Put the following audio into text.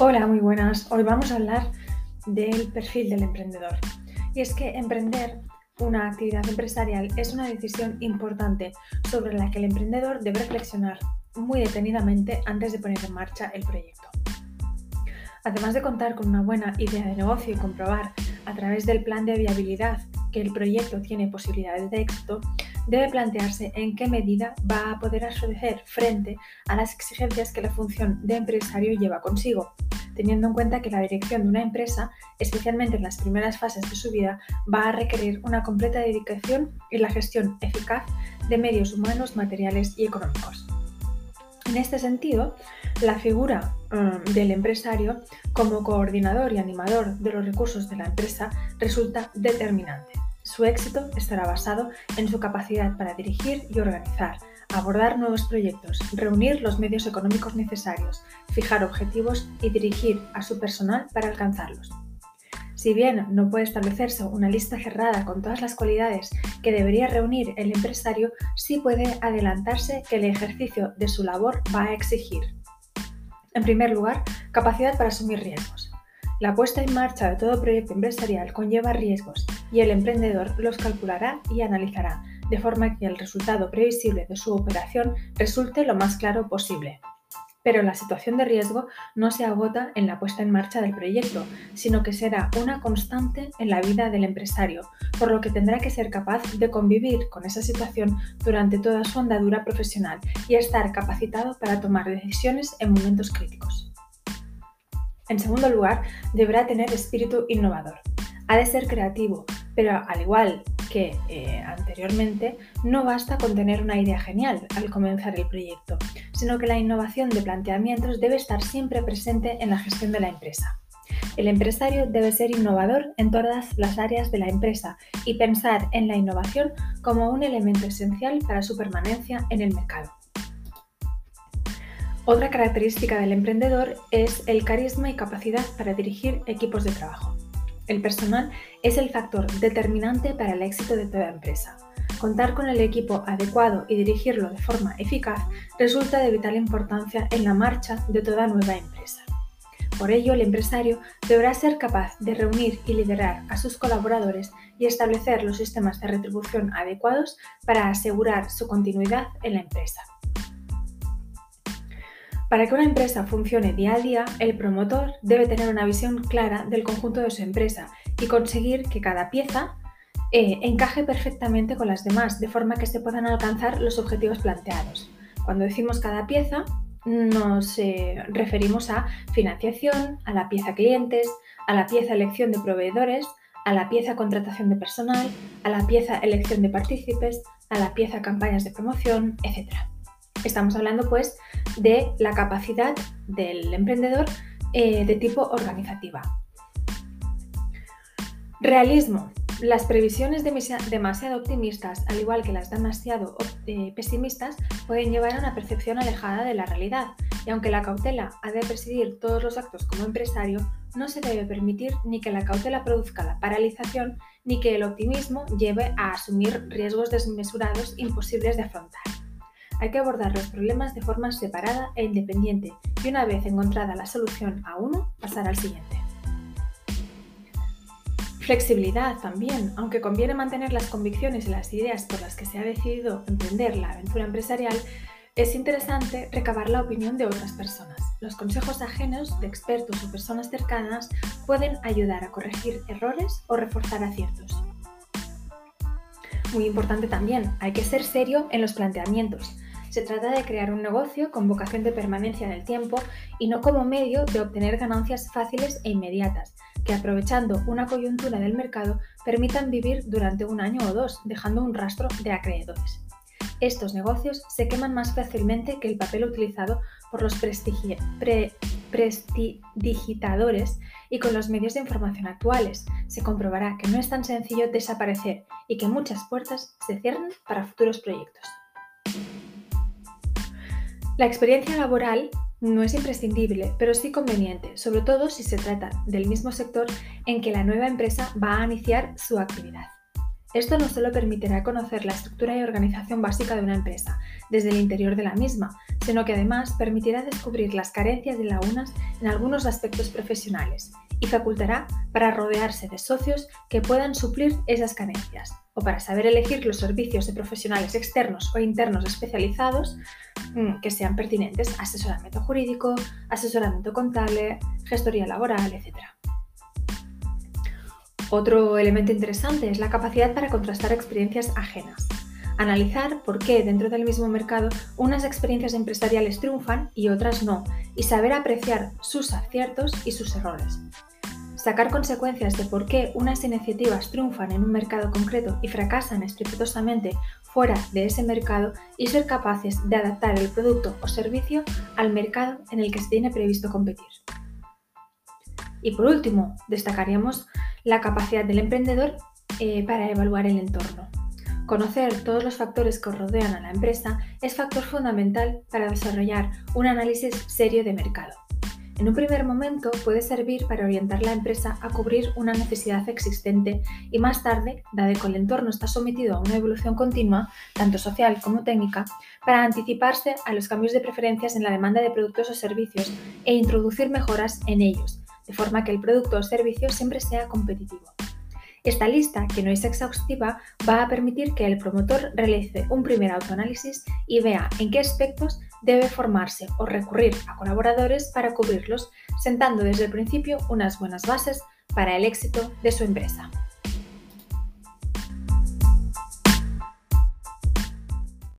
Hola, muy buenas. Hoy vamos a hablar del perfil del emprendedor. Y es que emprender una actividad empresarial es una decisión importante sobre la que el emprendedor debe reflexionar muy detenidamente antes de poner en marcha el proyecto. Además de contar con una buena idea de negocio y comprobar a través del plan de viabilidad que el proyecto tiene posibilidades de éxito, debe plantearse en qué medida va a poder hacer frente a las exigencias que la función de empresario lleva consigo, teniendo en cuenta que la dirección de una empresa, especialmente en las primeras fases de su vida, va a requerir una completa dedicación y la gestión eficaz de medios humanos, materiales y económicos. En este sentido, la figura mm, del empresario como coordinador y animador de los recursos de la empresa resulta determinante. Su éxito estará basado en su capacidad para dirigir y organizar, abordar nuevos proyectos, reunir los medios económicos necesarios, fijar objetivos y dirigir a su personal para alcanzarlos. Si bien no puede establecerse una lista cerrada con todas las cualidades que debería reunir el empresario, sí puede adelantarse que el ejercicio de su labor va a exigir, en primer lugar, capacidad para asumir riesgos. La puesta en marcha de todo proyecto empresarial conlleva riesgos y el emprendedor los calculará y analizará, de forma que el resultado previsible de su operación resulte lo más claro posible. Pero la situación de riesgo no se agota en la puesta en marcha del proyecto, sino que será una constante en la vida del empresario, por lo que tendrá que ser capaz de convivir con esa situación durante toda su andadura profesional y estar capacitado para tomar decisiones en momentos críticos. En segundo lugar, deberá tener espíritu innovador. Ha de ser creativo, pero al igual que eh, anteriormente, no basta con tener una idea genial al comenzar el proyecto, sino que la innovación de planteamientos debe estar siempre presente en la gestión de la empresa. El empresario debe ser innovador en todas las áreas de la empresa y pensar en la innovación como un elemento esencial para su permanencia en el mercado. Otra característica del emprendedor es el carisma y capacidad para dirigir equipos de trabajo. El personal es el factor determinante para el éxito de toda empresa. Contar con el equipo adecuado y dirigirlo de forma eficaz resulta de vital importancia en la marcha de toda nueva empresa. Por ello, el empresario deberá ser capaz de reunir y liderar a sus colaboradores y establecer los sistemas de retribución adecuados para asegurar su continuidad en la empresa. Para que una empresa funcione día a día, el promotor debe tener una visión clara del conjunto de su empresa y conseguir que cada pieza eh, encaje perfectamente con las demás, de forma que se puedan alcanzar los objetivos planteados. Cuando decimos cada pieza, nos eh, referimos a financiación, a la pieza clientes, a la pieza elección de proveedores, a la pieza contratación de personal, a la pieza elección de partícipes, a la pieza campañas de promoción, etc. Estamos hablando pues de la capacidad del emprendedor eh, de tipo organizativa. Realismo. Las previsiones demasiado optimistas, al igual que las demasiado eh, pesimistas, pueden llevar a una percepción alejada de la realidad, y aunque la cautela ha de presidir todos los actos como empresario, no se debe permitir ni que la cautela produzca la paralización, ni que el optimismo lleve a asumir riesgos desmesurados imposibles de afrontar. Hay que abordar los problemas de forma separada e independiente y una vez encontrada la solución a uno, pasar al siguiente. Flexibilidad también, aunque conviene mantener las convicciones y las ideas por las que se ha decidido emprender la aventura empresarial, es interesante recabar la opinión de otras personas. Los consejos ajenos de expertos o personas cercanas pueden ayudar a corregir errores o reforzar aciertos. Muy importante también, hay que ser serio en los planteamientos. Se trata de crear un negocio con vocación de permanencia en el tiempo y no como medio de obtener ganancias fáciles e inmediatas, que aprovechando una coyuntura del mercado permitan vivir durante un año o dos, dejando un rastro de acreedores. Estos negocios se queman más fácilmente que el papel utilizado por los prestidigitadores y con los medios de información actuales. Se comprobará que no es tan sencillo desaparecer y que muchas puertas se cierran para futuros proyectos. La experiencia laboral no es imprescindible, pero sí conveniente, sobre todo si se trata del mismo sector en que la nueva empresa va a iniciar su actividad. Esto no solo permitirá conocer la estructura y organización básica de una empresa desde el interior de la misma, sino que además permitirá descubrir las carencias de la UNAS en algunos aspectos profesionales y facultará para rodearse de socios que puedan suplir esas carencias o para saber elegir los servicios de profesionales externos o internos especializados que sean pertinentes, asesoramiento jurídico, asesoramiento contable, gestoría laboral, etc. Otro elemento interesante es la capacidad para contrastar experiencias ajenas. Analizar por qué dentro del mismo mercado unas experiencias empresariales triunfan y otras no, y saber apreciar sus aciertos y sus errores sacar consecuencias de por qué unas iniciativas triunfan en un mercado concreto y fracasan estrepitosamente fuera de ese mercado y ser capaces de adaptar el producto o servicio al mercado en el que se tiene previsto competir. Y por último, destacaríamos la capacidad del emprendedor eh, para evaluar el entorno. Conocer todos los factores que rodean a la empresa es factor fundamental para desarrollar un análisis serio de mercado. En un primer momento puede servir para orientar la empresa a cubrir una necesidad existente y más tarde, dado que el entorno está sometido a una evolución continua, tanto social como técnica, para anticiparse a los cambios de preferencias en la demanda de productos o servicios e introducir mejoras en ellos, de forma que el producto o servicio siempre sea competitivo. Esta lista, que no es exhaustiva, va a permitir que el promotor realice un primer autoanálisis y vea en qué aspectos debe formarse o recurrir a colaboradores para cubrirlos, sentando desde el principio unas buenas bases para el éxito de su empresa.